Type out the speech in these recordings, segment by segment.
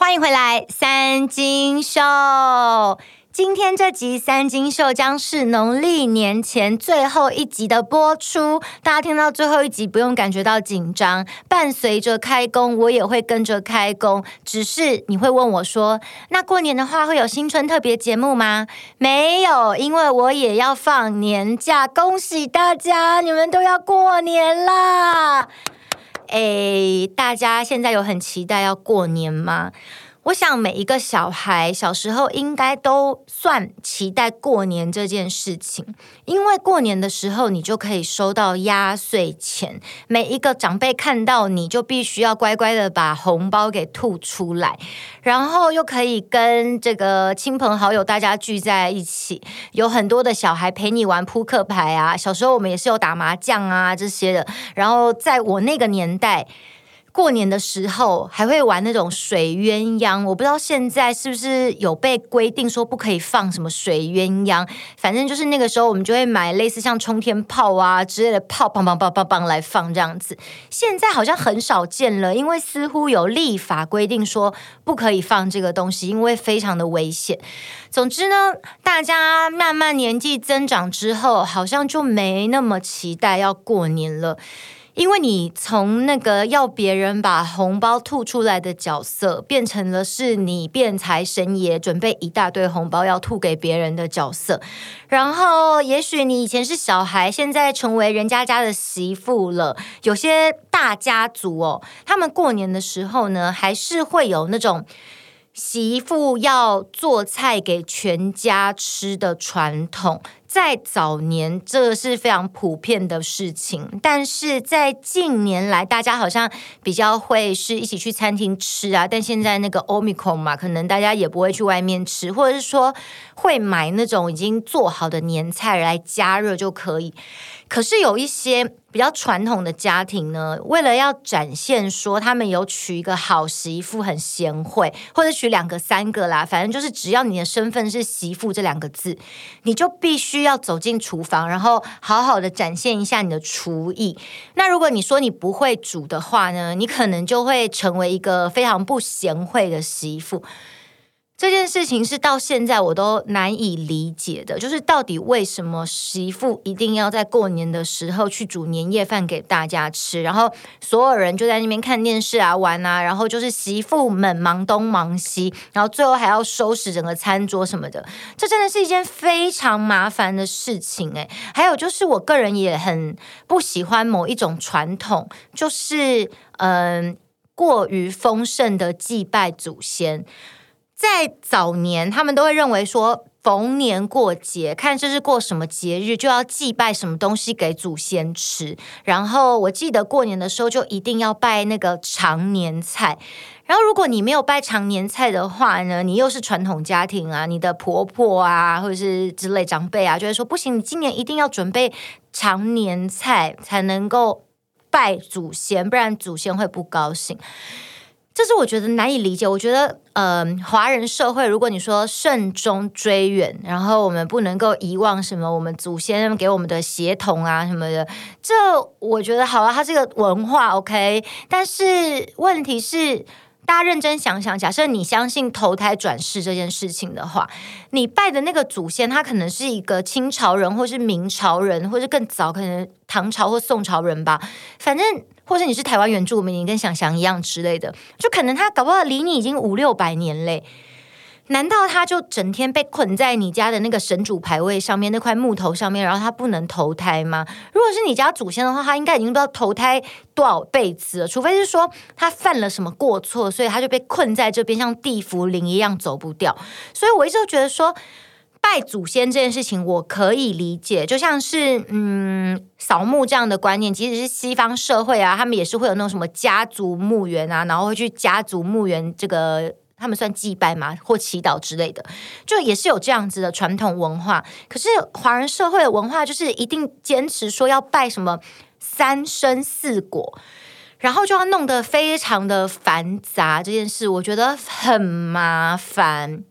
欢迎回来，三金秀。今天这集三金秀将是农历年前最后一集的播出。大家听到最后一集，不用感觉到紧张。伴随着开工，我也会跟着开工。只是你会问我说：“那过年的话，会有新春特别节目吗？”没有，因为我也要放年假。恭喜大家，你们都要过年啦！诶，大家现在有很期待要过年吗？我想每一个小孩小时候应该都算期待过年这件事情，因为过年的时候你就可以收到压岁钱，每一个长辈看到你就必须要乖乖的把红包给吐出来，然后又可以跟这个亲朋好友大家聚在一起，有很多的小孩陪你玩扑克牌啊，小时候我们也是有打麻将啊这些的，然后在我那个年代。过年的时候还会玩那种水鸳鸯，我不知道现在是不是有被规定说不可以放什么水鸳鸯。反正就是那个时候，我们就会买类似像冲天炮啊之类的炮，砰砰砰砰砰来放这样子。现在好像很少见了，因为似乎有立法规定说不可以放这个东西，因为非常的危险。总之呢，大家慢慢年纪增长之后，好像就没那么期待要过年了。因为你从那个要别人把红包吐出来的角色，变成了是你变财神爷准备一大堆红包要吐给别人的角色，然后也许你以前是小孩，现在成为人家家的媳妇了。有些大家族哦，他们过年的时候呢，还是会有那种。媳妇要做菜给全家吃的传统，在早年这是非常普遍的事情，但是在近年来，大家好像比较会是一起去餐厅吃啊。但现在那个 Omicron 嘛，可能大家也不会去外面吃，或者是说会买那种已经做好的年菜来加热就可以。可是有一些比较传统的家庭呢，为了要展现说他们有娶一个好媳妇，很贤惠，或者娶两个、三个啦，反正就是只要你的身份是媳妇这两个字，你就必须要走进厨房，然后好好的展现一下你的厨艺。那如果你说你不会煮的话呢，你可能就会成为一个非常不贤惠的媳妇。这件事情是到现在我都难以理解的，就是到底为什么媳妇一定要在过年的时候去煮年夜饭给大家吃，然后所有人就在那边看电视啊、玩啊，然后就是媳妇们忙东忙西，然后最后还要收拾整个餐桌什么的，这真的是一件非常麻烦的事情诶，还有就是我个人也很不喜欢某一种传统，就是嗯过于丰盛的祭拜祖先。在早年，他们都会认为说，逢年过节，看这是过什么节日，就要祭拜什么东西给祖先吃。然后我记得过年的时候，就一定要拜那个常年菜。然后如果你没有拜常年菜的话呢，你又是传统家庭啊，你的婆婆啊，或者是之类长辈啊，就会说不行，你今年一定要准备常年菜才能够拜祖先，不然祖先会不高兴。这是我觉得难以理解。我觉得，嗯、华人社会，如果你说慎终追远，然后我们不能够遗忘什么我们祖先给我们的协同啊什么的，这我觉得好啊，它这个文化 OK。但是问题是，大家认真想想，假设你相信投胎转世这件事情的话，你拜的那个祖先，他可能是一个清朝人，或是明朝人，或是更早，可能唐朝或宋朝人吧，反正。或是你是台湾原住民，你跟想想一样之类的，就可能他搞不好离你已经五六百年嘞。难道他就整天被困在你家的那个神主牌位上面那块木头上面，然后他不能投胎吗？如果是你家祖先的话，他应该已经不知道投胎多少辈子了，除非是说他犯了什么过错，所以他就被困在这边，像地缚灵一样走不掉。所以我一直都觉得说。拜祖先这件事情，我可以理解，就像是嗯扫墓这样的观念，即使是西方社会啊，他们也是会有那种什么家族墓园啊，然后会去家族墓园这个他们算祭拜嘛，或祈祷之类的，就也是有这样子的传统文化。可是华人社会的文化就是一定坚持说要拜什么三生四果，然后就要弄得非常的繁杂，这件事我觉得很麻烦。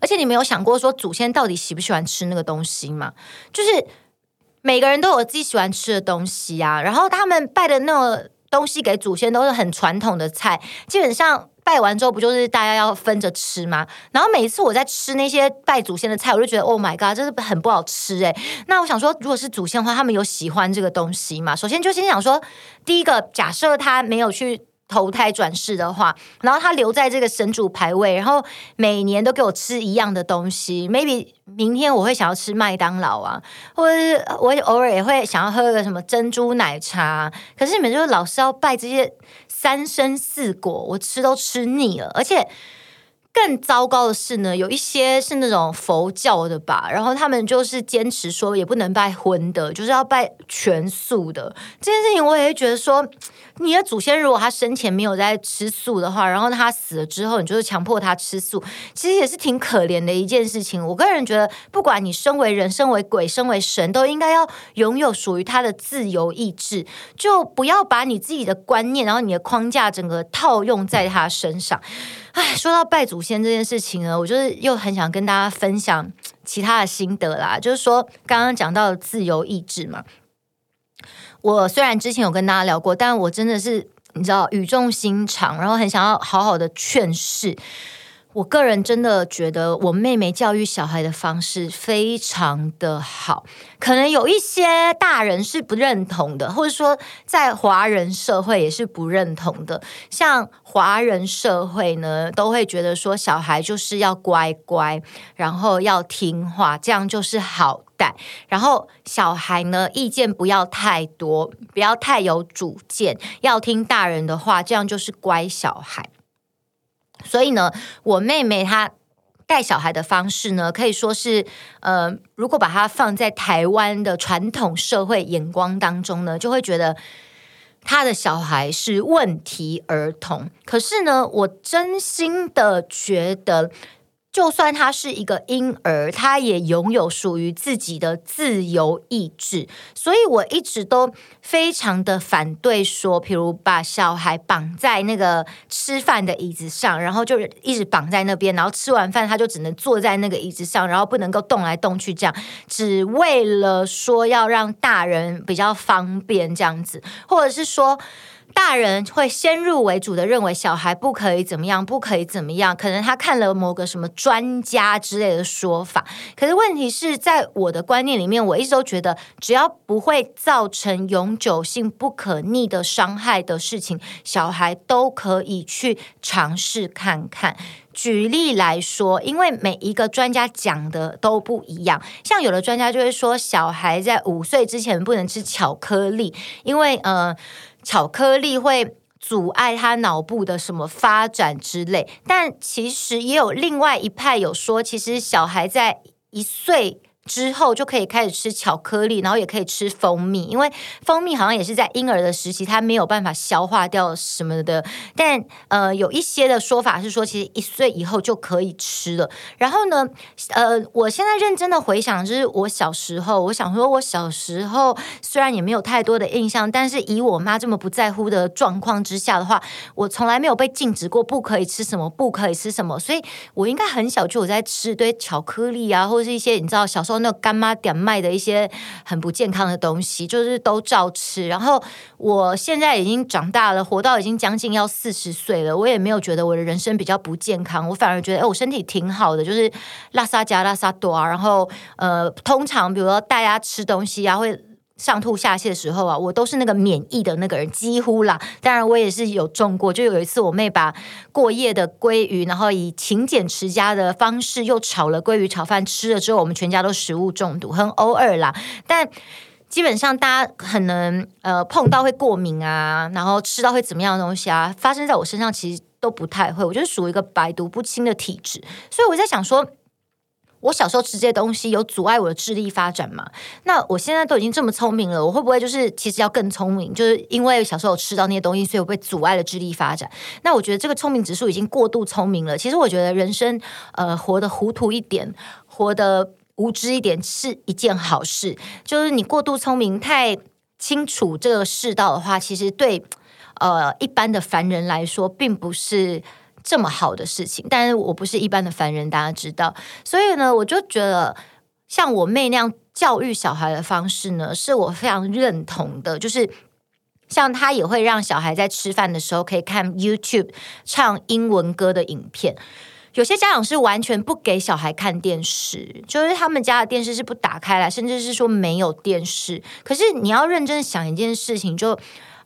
而且你没有想过说祖先到底喜不喜欢吃那个东西吗？就是每个人都有自己喜欢吃的东西啊。然后他们拜的那个东西给祖先都是很传统的菜，基本上拜完之后不就是大家要分着吃吗？然后每一次我在吃那些拜祖先的菜，我就觉得 Oh my God，这是很不好吃哎。那我想说，如果是祖先的话，他们有喜欢这个东西吗？首先就先想说，第一个假设他没有去。投胎转世的话，然后他留在这个神主牌位，然后每年都给我吃一样的东西。Maybe 明天我会想要吃麦当劳啊，或者是我偶尔也会想要喝个什么珍珠奶茶。可是你们就老是要拜这些三生四果，我吃都吃腻了，而且。更糟糕的是呢，有一些是那种佛教的吧，然后他们就是坚持说也不能拜荤的，就是要拜全素的。这件事情我也会觉得说，你的祖先如果他生前没有在吃素的话，然后他死了之后，你就是强迫他吃素，其实也是挺可怜的一件事情。我个人觉得，不管你身为人、身为鬼、身为神，都应该要拥有属于他的自由意志，就不要把你自己的观念，然后你的框架整个套用在他身上。哎，说到拜祖先这件事情呢，我就是又很想跟大家分享其他的心得啦。就是说，刚刚讲到的自由意志嘛，我虽然之前有跟大家聊过，但我真的是你知道语重心长，然后很想要好好的劝世。我个人真的觉得我妹妹教育小孩的方式非常的好，可能有一些大人是不认同的，或者说在华人社会也是不认同的。像华人社会呢，都会觉得说小孩就是要乖乖，然后要听话，这样就是好带。然后小孩呢，意见不要太多，不要太有主见，要听大人的话，这样就是乖小孩。所以呢，我妹妹她带小孩的方式呢，可以说是，呃，如果把它放在台湾的传统社会眼光当中呢，就会觉得她的小孩是问题儿童。可是呢，我真心的觉得。就算他是一个婴儿，他也拥有属于自己的自由意志，所以我一直都非常的反对说，譬如把小孩绑在那个吃饭的椅子上，然后就一直绑在那边，然后吃完饭他就只能坐在那个椅子上，然后不能够动来动去，这样只为了说要让大人比较方便这样子，或者是说。大人会先入为主的认为小孩不可以怎么样，不可以怎么样。可能他看了某个什么专家之类的说法，可是问题是在我的观念里面，我一直都觉得，只要不会造成永久性不可逆的伤害的事情，小孩都可以去尝试看看。举例来说，因为每一个专家讲的都不一样，像有的专家就会说，小孩在五岁之前不能吃巧克力，因为呃。巧克力会阻碍他脑部的什么发展之类，但其实也有另外一派有说，其实小孩在一岁。之后就可以开始吃巧克力，然后也可以吃蜂蜜，因为蜂蜜好像也是在婴儿的时期，它没有办法消化掉什么的。但呃，有一些的说法是说，其实一岁以后就可以吃了。然后呢，呃，我现在认真的回想，就是我小时候，我想说，我小时候虽然也没有太多的印象，但是以我妈这么不在乎的状况之下的话，我从来没有被禁止过不可以吃什么，不可以吃什么，所以我应该很小就有在吃一堆巧克力啊，或者是一些你知道小时候。那干妈点卖的一些很不健康的东西，就是都照吃。然后我现在已经长大了，活到已经将近要四十岁了，我也没有觉得我的人生比较不健康，我反而觉得，哎，我身体挺好的，就是拉萨加拉萨多啊。然后呃，通常比如说大家吃东西啊，会。上吐下泻的时候啊，我都是那个免疫的那个人，几乎啦。当然，我也是有中过。就有一次，我妹把过夜的鲑鱼，然后以勤俭持家的方式又炒了鲑鱼炒饭，吃了之后，我们全家都食物中毒，很偶尔啦。但基本上，大家可能呃碰到会过敏啊，然后吃到会怎么样的东西啊，发生在我身上其实都不太会。我就是属于一个百毒不侵的体质，所以我在想说。我小时候吃这些东西有阻碍我的智力发展吗？那我现在都已经这么聪明了，我会不会就是其实要更聪明？就是因为小时候吃到那些东西，所以我被阻碍了智力发展。那我觉得这个聪明指数已经过度聪明了。其实我觉得人生呃活得糊涂一点，活得无知一点是一件好事。就是你过度聪明，太清楚这个世道的话，其实对呃一般的凡人来说，并不是。这么好的事情，但是我不是一般的凡人，大家知道，所以呢，我就觉得像我妹那样教育小孩的方式呢，是我非常认同的。就是像他也会让小孩在吃饭的时候可以看 YouTube 唱英文歌的影片。有些家长是完全不给小孩看电视，就是他们家的电视是不打开来，甚至是说没有电视。可是你要认真想一件事情，就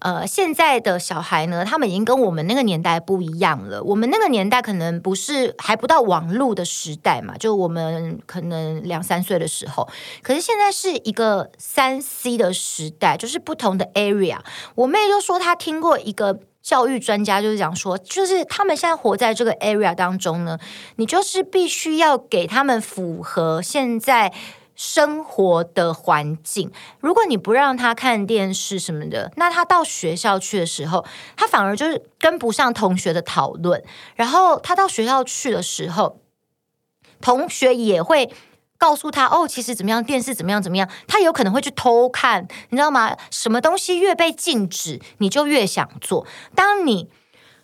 呃，现在的小孩呢，他们已经跟我们那个年代不一样了。我们那个年代可能不是还不到网络的时代嘛，就我们可能两三岁的时候。可是现在是一个三 C 的时代，就是不同的 area。我妹就说她听过一个。教育专家就是讲说，就是他们现在活在这个 area 当中呢，你就是必须要给他们符合现在生活的环境。如果你不让他看电视什么的，那他到学校去的时候，他反而就是跟不上同学的讨论。然后他到学校去的时候，同学也会。告诉他哦，其实怎么样，电视怎么样怎么样，他有可能会去偷看，你知道吗？什么东西越被禁止，你就越想做。当你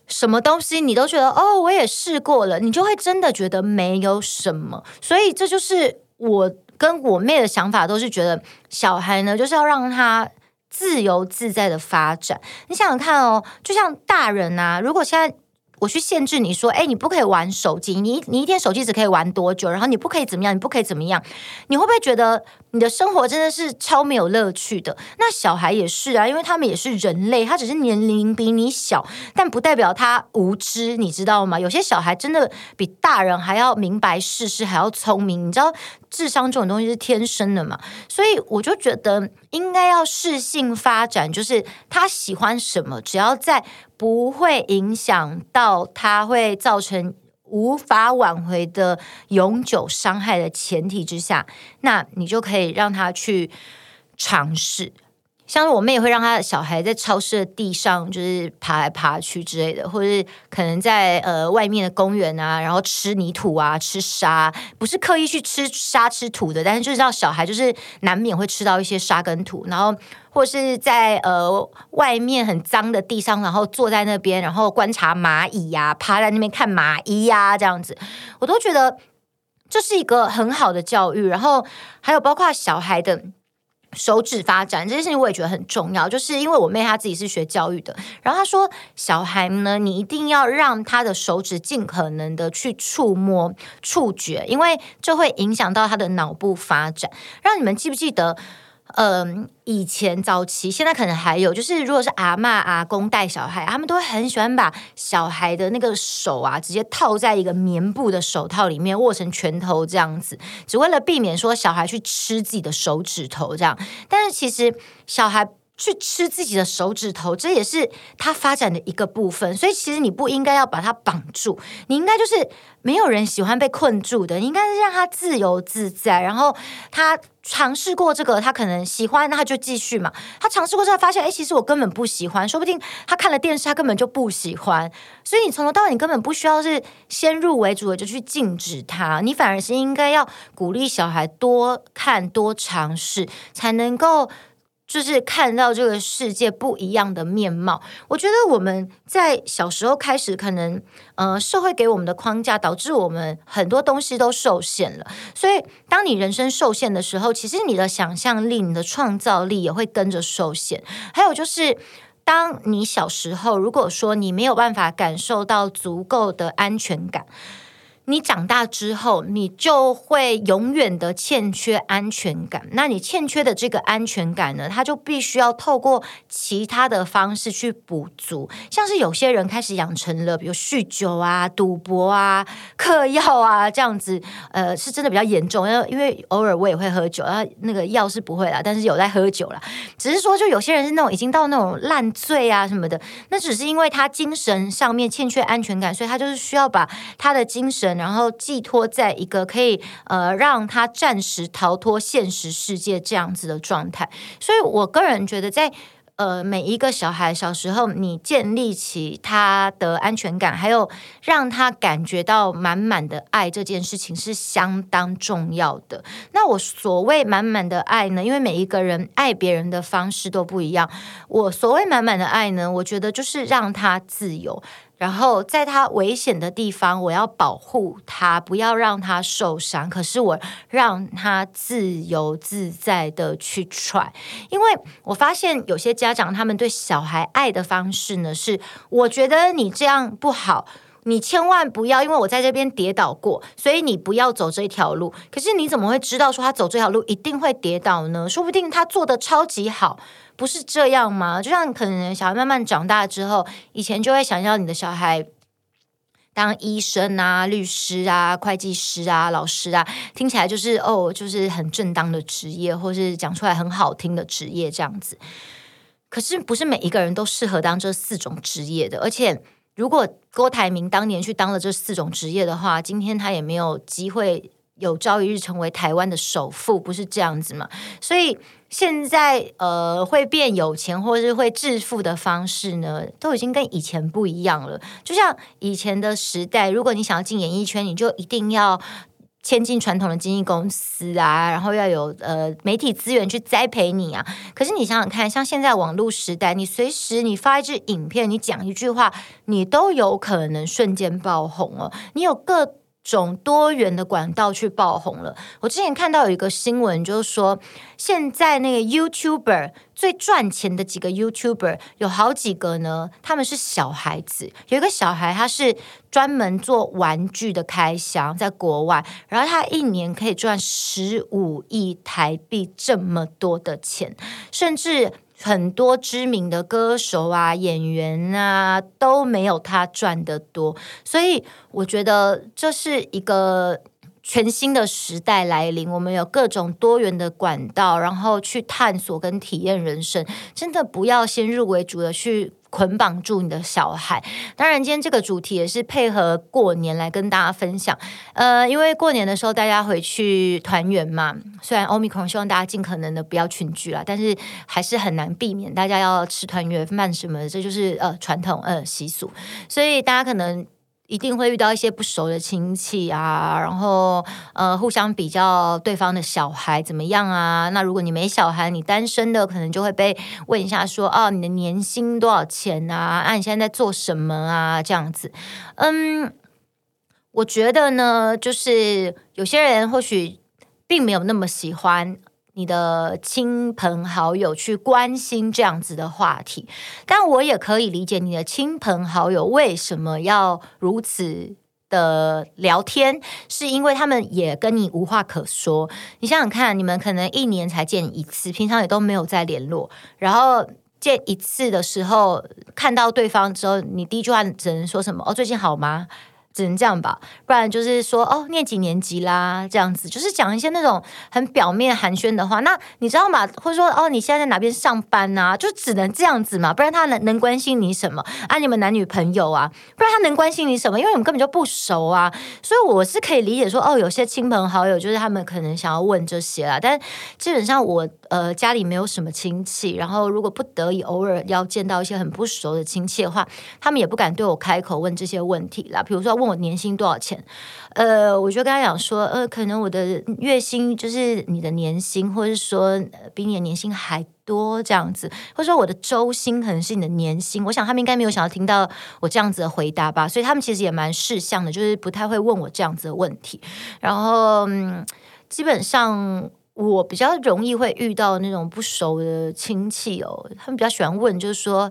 什么东西你都觉得哦，我也试过了，你就会真的觉得没有什么。所以这就是我跟我妹的想法，都是觉得小孩呢，就是要让他自由自在的发展。你想想看哦，就像大人啊，如果现在。我去限制你说，哎，你不可以玩手机，你你一天手机只可以玩多久？然后你不可以怎么样？你不可以怎么样？你会不会觉得你的生活真的是超没有乐趣的？那小孩也是啊，因为他们也是人类，他只是年龄比你小，但不代表他无知，你知道吗？有些小孩真的比大人还要明白世事，还要聪明，你知道。智商这种东西是天生的嘛，所以我就觉得应该要适性发展，就是他喜欢什么，只要在不会影响到他会造成无法挽回的永久伤害的前提之下，那你就可以让他去尝试。像是我妹也会让她小孩在超市的地上就是爬来爬去之类的，或是可能在呃外面的公园啊，然后吃泥土啊，吃沙，不是刻意去吃沙吃土的，但是就是让小孩就是难免会吃到一些沙跟土，然后或是在呃外面很脏的地上，然后坐在那边，然后观察蚂蚁呀、啊，趴在那边看蚂蚁呀、啊，这样子，我都觉得这是一个很好的教育。然后还有包括小孩的。手指发展这件事情，我也觉得很重要。就是因为我妹她自己是学教育的，然后她说，小孩呢，你一定要让他的手指尽可能的去触摸、触觉，因为这会影响到他的脑部发展。让你们记不记得？嗯，以前早期，现在可能还有，就是如果是阿嬷、阿公带小孩，他们都会很喜欢把小孩的那个手啊，直接套在一个棉布的手套里面，握成拳头这样子，只为了避免说小孩去吃自己的手指头这样。但是其实小孩。去吃自己的手指头，这也是他发展的一个部分。所以其实你不应该要把他绑住，你应该就是没有人喜欢被困住的，你应该是让他自由自在。然后他尝试过这个，他可能喜欢，那他就继续嘛。他尝试过之后发现，哎，其实我根本不喜欢，说不定他看了电视，他根本就不喜欢。所以你从头到尾，你根本不需要是先入为主的就去禁止他，你反而是应该要鼓励小孩多看多尝试，才能够。就是看到这个世界不一样的面貌。我觉得我们在小时候开始，可能呃社会给我们的框架，导致我们很多东西都受限了。所以，当你人生受限的时候，其实你的想象力、你的创造力也会跟着受限。还有就是，当你小时候，如果说你没有办法感受到足够的安全感。你长大之后，你就会永远的欠缺安全感。那你欠缺的这个安全感呢，他就必须要透过其他的方式去补足。像是有些人开始养成了，比如酗酒啊、赌博啊、嗑药啊这样子，呃，是真的比较严重。因为偶尔我也会喝酒，然后那个药是不会啦，但是有在喝酒啦。只是说，就有些人是那种已经到那种烂醉啊什么的，那只是因为他精神上面欠缺安全感，所以他就是需要把他的精神。然后寄托在一个可以呃让他暂时逃脱现实世界这样子的状态，所以我个人觉得在，呃每一个小孩小时候，你建立起他的安全感，还有让他感觉到满满的爱这件事情是相当重要的。那我所谓满满的爱呢，因为每一个人爱别人的方式都不一样。我所谓满满的爱呢，我觉得就是让他自由。然后在他危险的地方，我要保护他，不要让他受伤。可是我让他自由自在的去踹，因为我发现有些家长他们对小孩爱的方式呢，是我觉得你这样不好，你千万不要，因为我在这边跌倒过，所以你不要走这条路。可是你怎么会知道说他走这条路一定会跌倒呢？说不定他做的超级好。不是这样吗？就像可能小孩慢慢长大之后，以前就会想要你的小孩当医生啊、律师啊、会计师啊、老师啊，听起来就是哦，就是很正当的职业，或是讲出来很好听的职业这样子。可是不是每一个人都适合当这四种职业的，而且如果郭台铭当年去当了这四种职业的话，今天他也没有机会有朝一日成为台湾的首富，不是这样子嘛？所以。现在呃，会变有钱或是会致富的方式呢，都已经跟以前不一样了。就像以前的时代，如果你想要进演艺圈，你就一定要签进传统的经纪公司啊，然后要有呃媒体资源去栽培你啊。可是你想想看，像现在网络时代，你随时你发一支影片，你讲一句话，你都有可能瞬间爆红哦。你有各种多元的管道去爆红了。我之前看到有一个新闻，就是说现在那个 YouTuber 最赚钱的几个 YouTuber 有好几个呢，他们是小孩子。有一个小孩，他是专门做玩具的开箱，在国外，然后他一年可以赚十五亿台币这么多的钱，甚至。很多知名的歌手啊、演员啊都没有他赚的多，所以我觉得这是一个全新的时代来临。我们有各种多元的管道，然后去探索跟体验人生。真的不要先入为主的去。捆绑住你的小孩。当然，今天这个主题也是配合过年来跟大家分享。呃，因为过年的时候大家回去团圆嘛，虽然 Omicron 希望大家尽可能的不要群聚啦，但是还是很难避免大家要吃团圆饭什么的，这就是呃传统呃习俗，所以大家可能。一定会遇到一些不熟的亲戚啊，然后呃，互相比较对方的小孩怎么样啊？那如果你没小孩，你单身的，可能就会被问一下说，哦，你的年薪多少钱啊？啊，你现在在做什么啊？这样子，嗯，我觉得呢，就是有些人或许并没有那么喜欢。你的亲朋好友去关心这样子的话题，但我也可以理解你的亲朋好友为什么要如此的聊天，是因为他们也跟你无话可说。你想想看，你们可能一年才见一次，平常也都没有再联络，然后见一次的时候看到对方之后，你第一句话只能说什么？哦，最近好吗？只能这样吧，不然就是说哦，念几年级啦，这样子就是讲一些那种很表面寒暄的话。那你知道吗？或者说哦，你现在在哪边上班、啊？就只能这样子嘛，不然他能能关心你什么啊？你们男女朋友啊？不然他能关心你什么？因为你们根本就不熟啊。所以我是可以理解说哦，有些亲朋好友就是他们可能想要问这些啦，但基本上我呃家里没有什么亲戚，然后如果不得已偶尔要见到一些很不熟的亲戚的话，他们也不敢对我开口问这些问题啦。比如说问。我年薪多少钱？呃，我就跟他讲说，呃，可能我的月薪就是你的年薪，或者是说比你的年薪还多这样子，或者说我的周薪可能是你的年薪。我想他们应该没有想要听到我这样子的回答吧，所以他们其实也蛮识相的，就是不太会问我这样子的问题。然后，基本上我比较容易会遇到那种不熟的亲戚哦，他们比较喜欢问，就是说。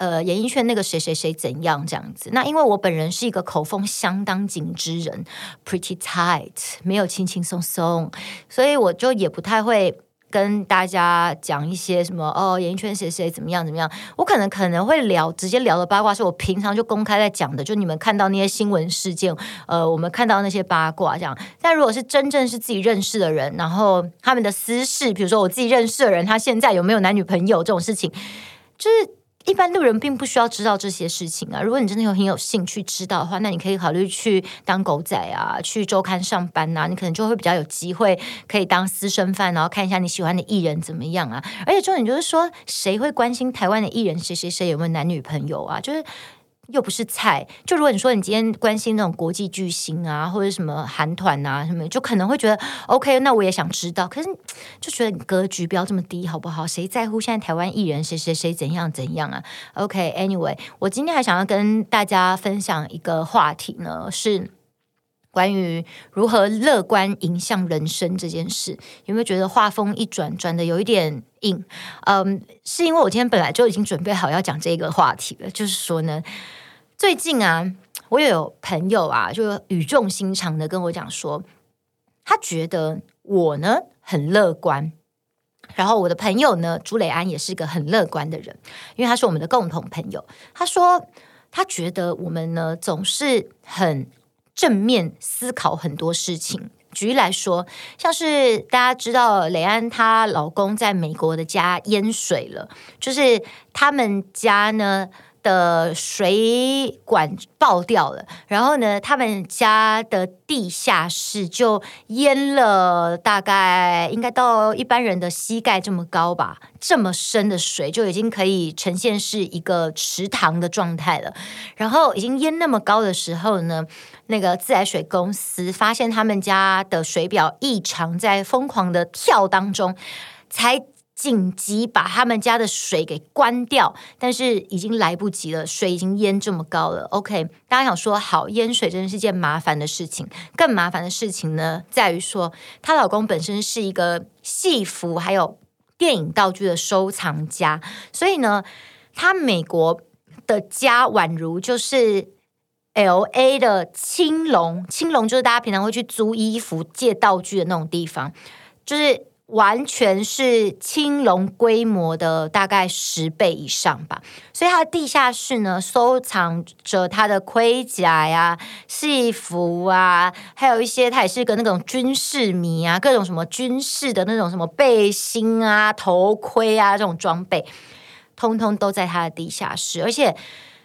呃，演艺圈那个谁谁谁怎样这样子？那因为我本人是一个口风相当紧之人，pretty tight，没有轻轻松松，所以我就也不太会跟大家讲一些什么哦，演艺圈谁谁怎么样怎么样。我可能可能会聊直接聊的八卦，是我平常就公开在讲的，就你们看到那些新闻事件，呃，我们看到那些八卦这样。但如果是真正是自己认识的人，然后他们的私事，比如说我自己认识的人，他现在有没有男女朋友这种事情，就是。一般路人并不需要知道这些事情啊。如果你真的有很有兴趣知道的话，那你可以考虑去当狗仔啊，去周刊上班啊，你可能就会比较有机会可以当私生饭，然后看一下你喜欢的艺人怎么样啊。而且重点就是说，谁会关心台湾的艺人谁谁谁有没有男女朋友啊？就是。又不是菜。就如果你说你今天关心那种国际巨星啊，或者什么韩团啊什么，就可能会觉得 OK，那我也想知道。可是就觉得你格局不要这么低，好不好？谁在乎现在台湾艺人谁谁谁怎样怎样啊？OK，Anyway，我今天还想要跟大家分享一个话题呢，是。关于如何乐观迎向人生这件事，有没有觉得话风一转，转的有一点硬？嗯，是因为我今天本来就已经准备好要讲这个话题了。就是说呢，最近啊，我有朋友啊，就语重心长的跟我讲说，他觉得我呢很乐观。然后我的朋友呢，朱磊安也是个很乐观的人，因为他是我们的共同朋友。他说他觉得我们呢总是很。正面思考很多事情。举例来说，像是大家知道雷安她老公在美国的家淹水了，就是他们家呢的水管爆掉了，然后呢，他们家的地下室就淹了，大概应该到一般人的膝盖这么高吧，这么深的水就已经可以呈现是一个池塘的状态了。然后已经淹那么高的时候呢，那个自来水公司发现他们家的水表异常，在疯狂的跳当中，才。紧急把他们家的水给关掉，但是已经来不及了，水已经淹这么高了。OK，大家想说好，淹水真的是件麻烦的事情。更麻烦的事情呢，在于说她老公本身是一个戏服还有电影道具的收藏家，所以呢，他美国的家宛如就是 LA 的青龙，青龙就是大家平常会去租衣服、借道具的那种地方，就是。完全是青龙规模的大概十倍以上吧，所以他的地下室呢，收藏着他的盔甲呀、戏服啊，还有一些他也是个那种军事迷啊，各种什么军事的那种什么背心啊、头盔啊这种装备，通通都在他的地下室，而且。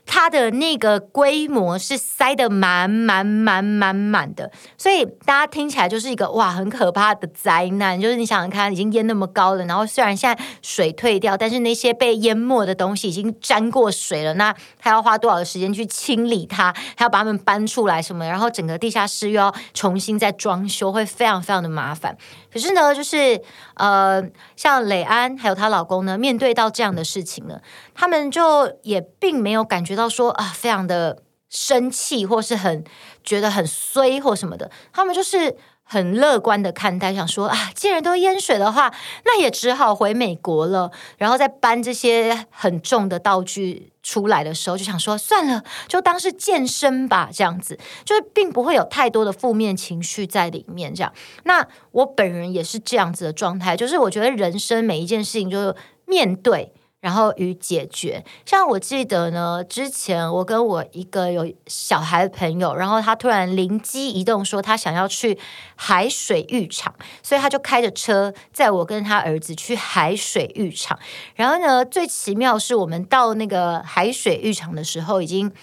它的那个规模是塞得满满满满满的，所以大家听起来就是一个哇很可怕的灾难。就是你想想看，已经淹那么高了，然后虽然现在水退掉，但是那些被淹没的东西已经沾过水了。那他要花多少的时间去清理它，还要把它们搬出来什么？然后整个地下室又要重新再装修，会非常非常的麻烦。可是呢，就是呃，像磊安还有她老公呢，面对到这样的事情呢，他们就也并没有感觉到说啊，非常的生气，或是很觉得很衰或什么的，他们就是。很乐观的看待，想说啊，既然都淹水的话，那也只好回美国了。然后再搬这些很重的道具出来的时候，就想说算了，就当是健身吧，这样子，就是并不会有太多的负面情绪在里面。这样，那我本人也是这样子的状态，就是我觉得人生每一件事情就是面对。然后与解决，像我记得呢，之前我跟我一个有小孩的朋友，然后他突然灵机一动，说他想要去海水浴场，所以他就开着车载我跟他儿子去海水浴场。然后呢，最奇妙是我们到那个海水浴场的时候，已经。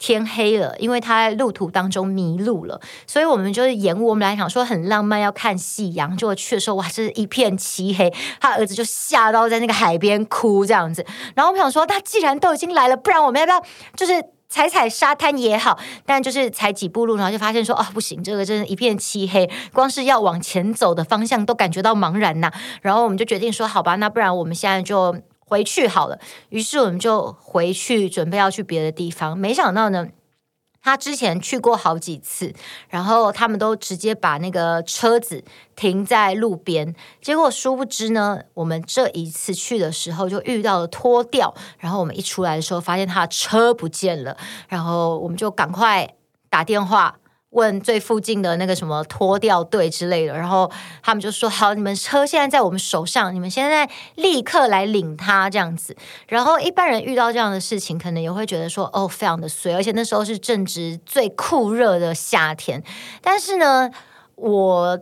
天黑了，因为他在路途当中迷路了，所以我们就是延误。我们来想说很浪漫，要看夕阳，结果去的时候哇，这是一片漆黑。他儿子就吓到在那个海边哭这样子。然后我们想说，他既然都已经来了，不然我们要不要就是踩踩沙滩也好？但就是踩几步路，然后就发现说哦，不行，这个真的一片漆黑，光是要往前走的方向都感觉到茫然呐。然后我们就决定说，好吧，那不然我们现在就。回去好了，于是我们就回去准备要去别的地方。没想到呢，他之前去过好几次，然后他们都直接把那个车子停在路边。结果殊不知呢，我们这一次去的时候就遇到了拖吊，然后我们一出来的时候发现他的车不见了，然后我们就赶快打电话。问最附近的那个什么拖吊队之类的，然后他们就说：“好，你们车现在在我们手上，你们现在立刻来领它这样子。”然后一般人遇到这样的事情，可能也会觉得说：“哦，非常的随。”而且那时候是正值最酷热的夏天，但是呢，我。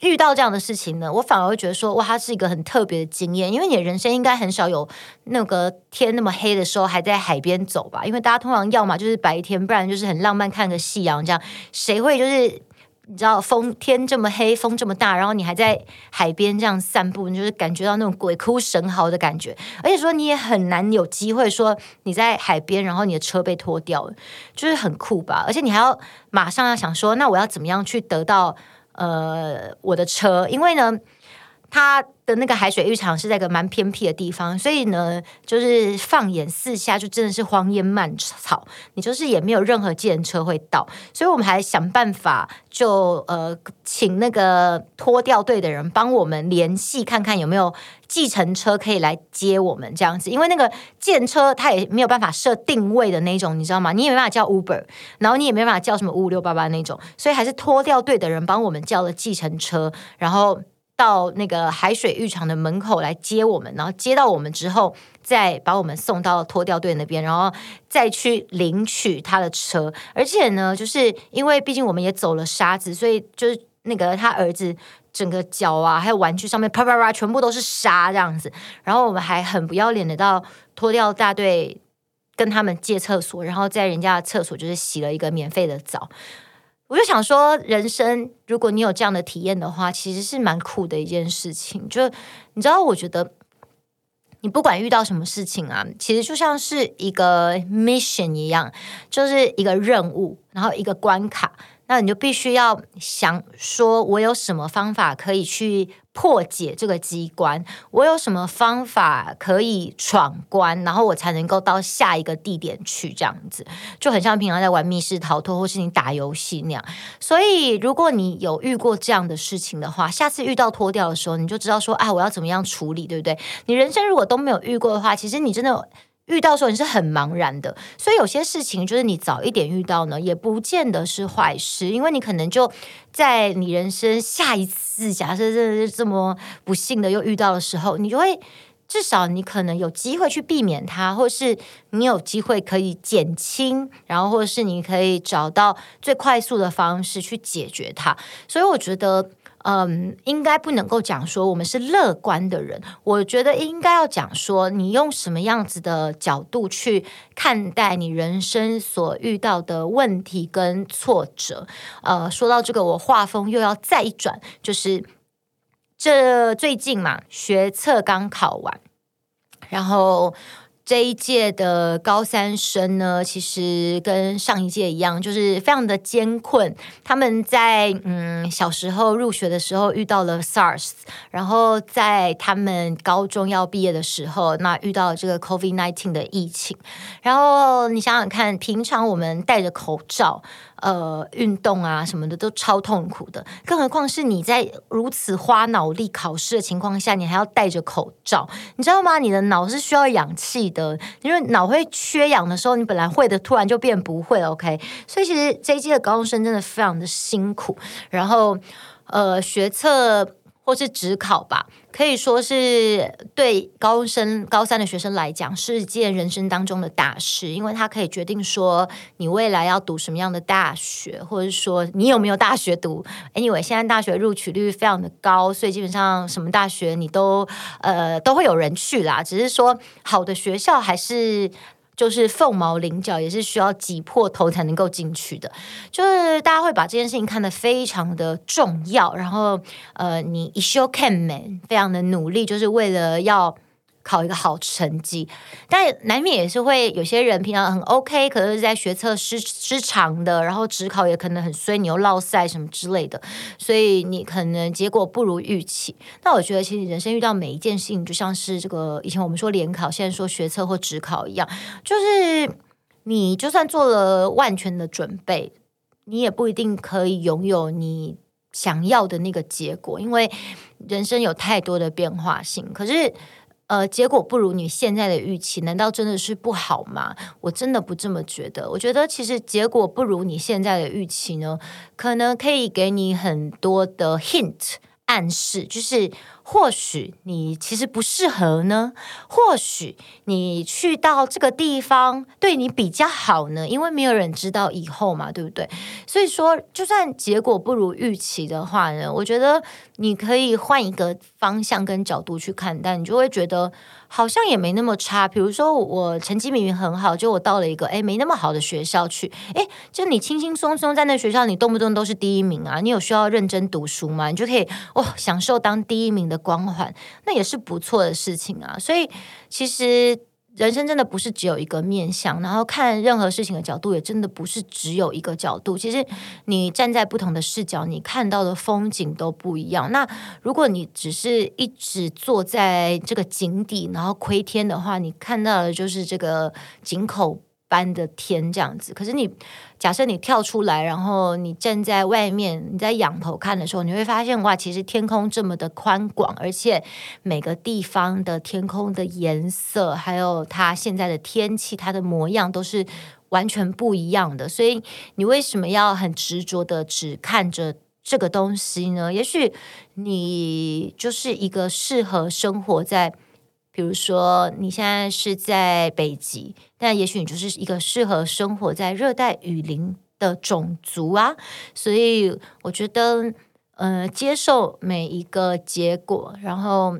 遇到这样的事情呢，我反而会觉得说，哇，它是一个很特别的经验，因为你的人生应该很少有那个天那么黑的时候还在海边走吧？因为大家通常要么就是白天，不然就是很浪漫看个夕阳这样，谁会就是你知道风天这么黑，风这么大，然后你还在海边这样散步，你就是感觉到那种鬼哭神嚎的感觉。而且说你也很难有机会说你在海边，然后你的车被拖掉了，就是很酷吧？而且你还要马上要想说，那我要怎么样去得到呃我的车？因为呢，它的那个海水浴场是在一个蛮偏僻的地方，所以呢，就是放眼四下就真的是荒烟蔓草，你就是也没有任何计程车会到，所以我们还想办法就呃请那个拖吊队的人帮我们联系看看有没有计程车可以来接我们这样子，因为那个计程车它也没有办法设定位的那种，你知道吗？你也没办法叫 Uber，然后你也没办法叫什么五五六八八那种，所以还是拖吊队的人帮我们叫了计程车，然后。到那个海水浴场的门口来接我们，然后接到我们之后，再把我们送到拖吊队那边，然后再去领取他的车。而且呢，就是因为毕竟我们也走了沙子，所以就是那个他儿子整个脚啊，还有玩具上面啪啪啪全部都是沙这样子。然后我们还很不要脸的到拖吊大队跟他们借厕所，然后在人家的厕所就是洗了一个免费的澡。我就想说，人生如果你有这样的体验的话，其实是蛮酷的一件事情。就你知道，我觉得你不管遇到什么事情啊，其实就像是一个 mission 一样，就是一个任务，然后一个关卡。那你就必须要想说，我有什么方法可以去破解这个机关？我有什么方法可以闯关，然后我才能够到下一个地点去？这样子就很像平常在玩密室逃脱，或是你打游戏那样。所以，如果你有遇过这样的事情的话，下次遇到脱掉的时候，你就知道说啊，我要怎么样处理，对不对？你人生如果都没有遇过的话，其实你真的。遇到时候你是很茫然的，所以有些事情就是你早一点遇到呢，也不见得是坏事，因为你可能就在你人生下一次，假设真的是这么不幸的又遇到的时候，你就会至少你可能有机会去避免它，或是你有机会可以减轻，然后或者是你可以找到最快速的方式去解决它，所以我觉得。嗯，应该不能够讲说我们是乐观的人。我觉得应该要讲说，你用什么样子的角度去看待你人生所遇到的问题跟挫折。呃，说到这个，我画风又要再一转，就是这最近嘛，学测刚考完，然后。这一届的高三生呢，其实跟上一届一样，就是非常的艰困。他们在嗯小时候入学的时候遇到了 SARS，然后在他们高中要毕业的时候，那遇到了这个 COVID nineteen 的疫情。然后你想想看，平常我们戴着口罩。呃，运动啊什么的都超痛苦的，更何况是你在如此花脑力考试的情况下，你还要戴着口罩，你知道吗？你的脑是需要氧气的，因为脑会缺氧的时候，你本来会的突然就变不会。OK，所以其实这一届的高中生真的非常的辛苦，然后呃，学测。或是职考吧，可以说是对高生高三的学生来讲是一件人生当中的大事，因为他可以决定说你未来要读什么样的大学，或者说你有没有大学读。Anyway，现在大学录取率非常的高，所以基本上什么大学你都呃都会有人去啦，只是说好的学校还是。就是凤毛麟角，也是需要挤破头才能够进去的。就是大家会把这件事情看得非常的重要，然后呃，你一休看美，非常的努力，就是为了要。考一个好成绩，但难免也是会有些人平常很 OK，可是在学测失失常的，然后职考也可能很衰，你又落赛什么之类的，所以你可能结果不如预期。那我觉得，其实人生遇到每一件事情，就像是这个以前我们说联考，现在说学测或职考一样，就是你就算做了万全的准备，你也不一定可以拥有你想要的那个结果，因为人生有太多的变化性。可是。呃，结果不如你现在的预期，难道真的是不好吗？我真的不这么觉得。我觉得其实结果不如你现在的预期呢，可能可以给你很多的 hint 暗示，就是或许你其实不适合呢，或许你去到这个地方对你比较好呢，因为没有人知道以后嘛，对不对？所以说，就算结果不如预期的话呢，我觉得你可以换一个方向跟角度去看待，你就会觉得好像也没那么差。比如说，我成绩明明很好，就我到了一个诶没那么好的学校去，诶，就你轻轻松松在那学校，你动不动都是第一名啊，你有需要认真读书吗？你就可以哦，享受当第一名的。光环，那也是不错的事情啊。所以其实人生真的不是只有一个面向，然后看任何事情的角度也真的不是只有一个角度。其实你站在不同的视角，你看到的风景都不一样。那如果你只是一直坐在这个井底，然后窥天的话，你看到的就是这个井口般的天这样子，可是你假设你跳出来，然后你站在外面，你在仰头看的时候，你会发现哇，其实天空这么的宽广，而且每个地方的天空的颜色，还有它现在的天气，它的模样都是完全不一样的。所以你为什么要很执着的只看着这个东西呢？也许你就是一个适合生活在。比如说，你现在是在北极，但也许你就是一个适合生活在热带雨林的种族啊。所以，我觉得，呃，接受每一个结果，然后。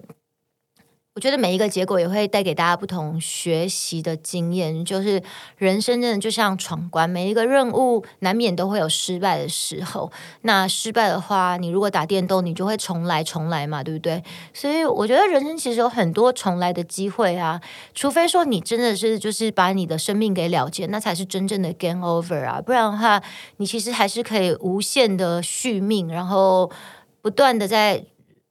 我觉得每一个结果也会带给大家不同学习的经验，就是人生真的就像闯关，每一个任务难免都会有失败的时候。那失败的话，你如果打电动，你就会重来重来嘛，对不对？所以我觉得人生其实有很多重来的机会啊，除非说你真的是就是把你的生命给了结，那才是真正的 game over 啊，不然的话，你其实还是可以无限的续命，然后不断的在。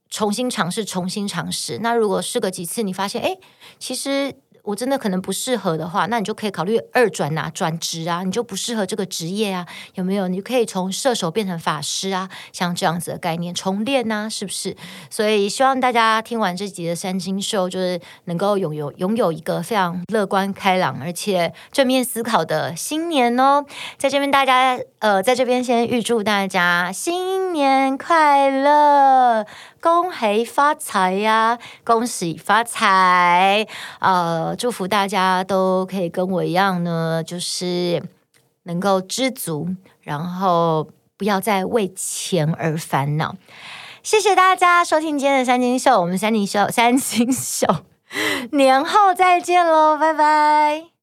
重新尝试，重新尝试。那如果试个几次，你发现，哎，其实。我真的可能不适合的话，那你就可以考虑二转啊，转职啊，你就不适合这个职业啊，有没有？你可以从射手变成法师啊，像这样子的概念重练啊，是不是？所以希望大家听完这集的三金秀，就是能够拥有拥有一个非常乐观开朗而且正面思考的新年哦。在这边大家呃，在这边先预祝大家新年快乐，恭喜发财呀，恭喜发财，呃。祝福大家都可以跟我一样呢，就是能够知足，然后不要再为钱而烦恼。谢谢大家收听今天的三金秀，我们三金秀三金秀 年后再见喽，拜拜。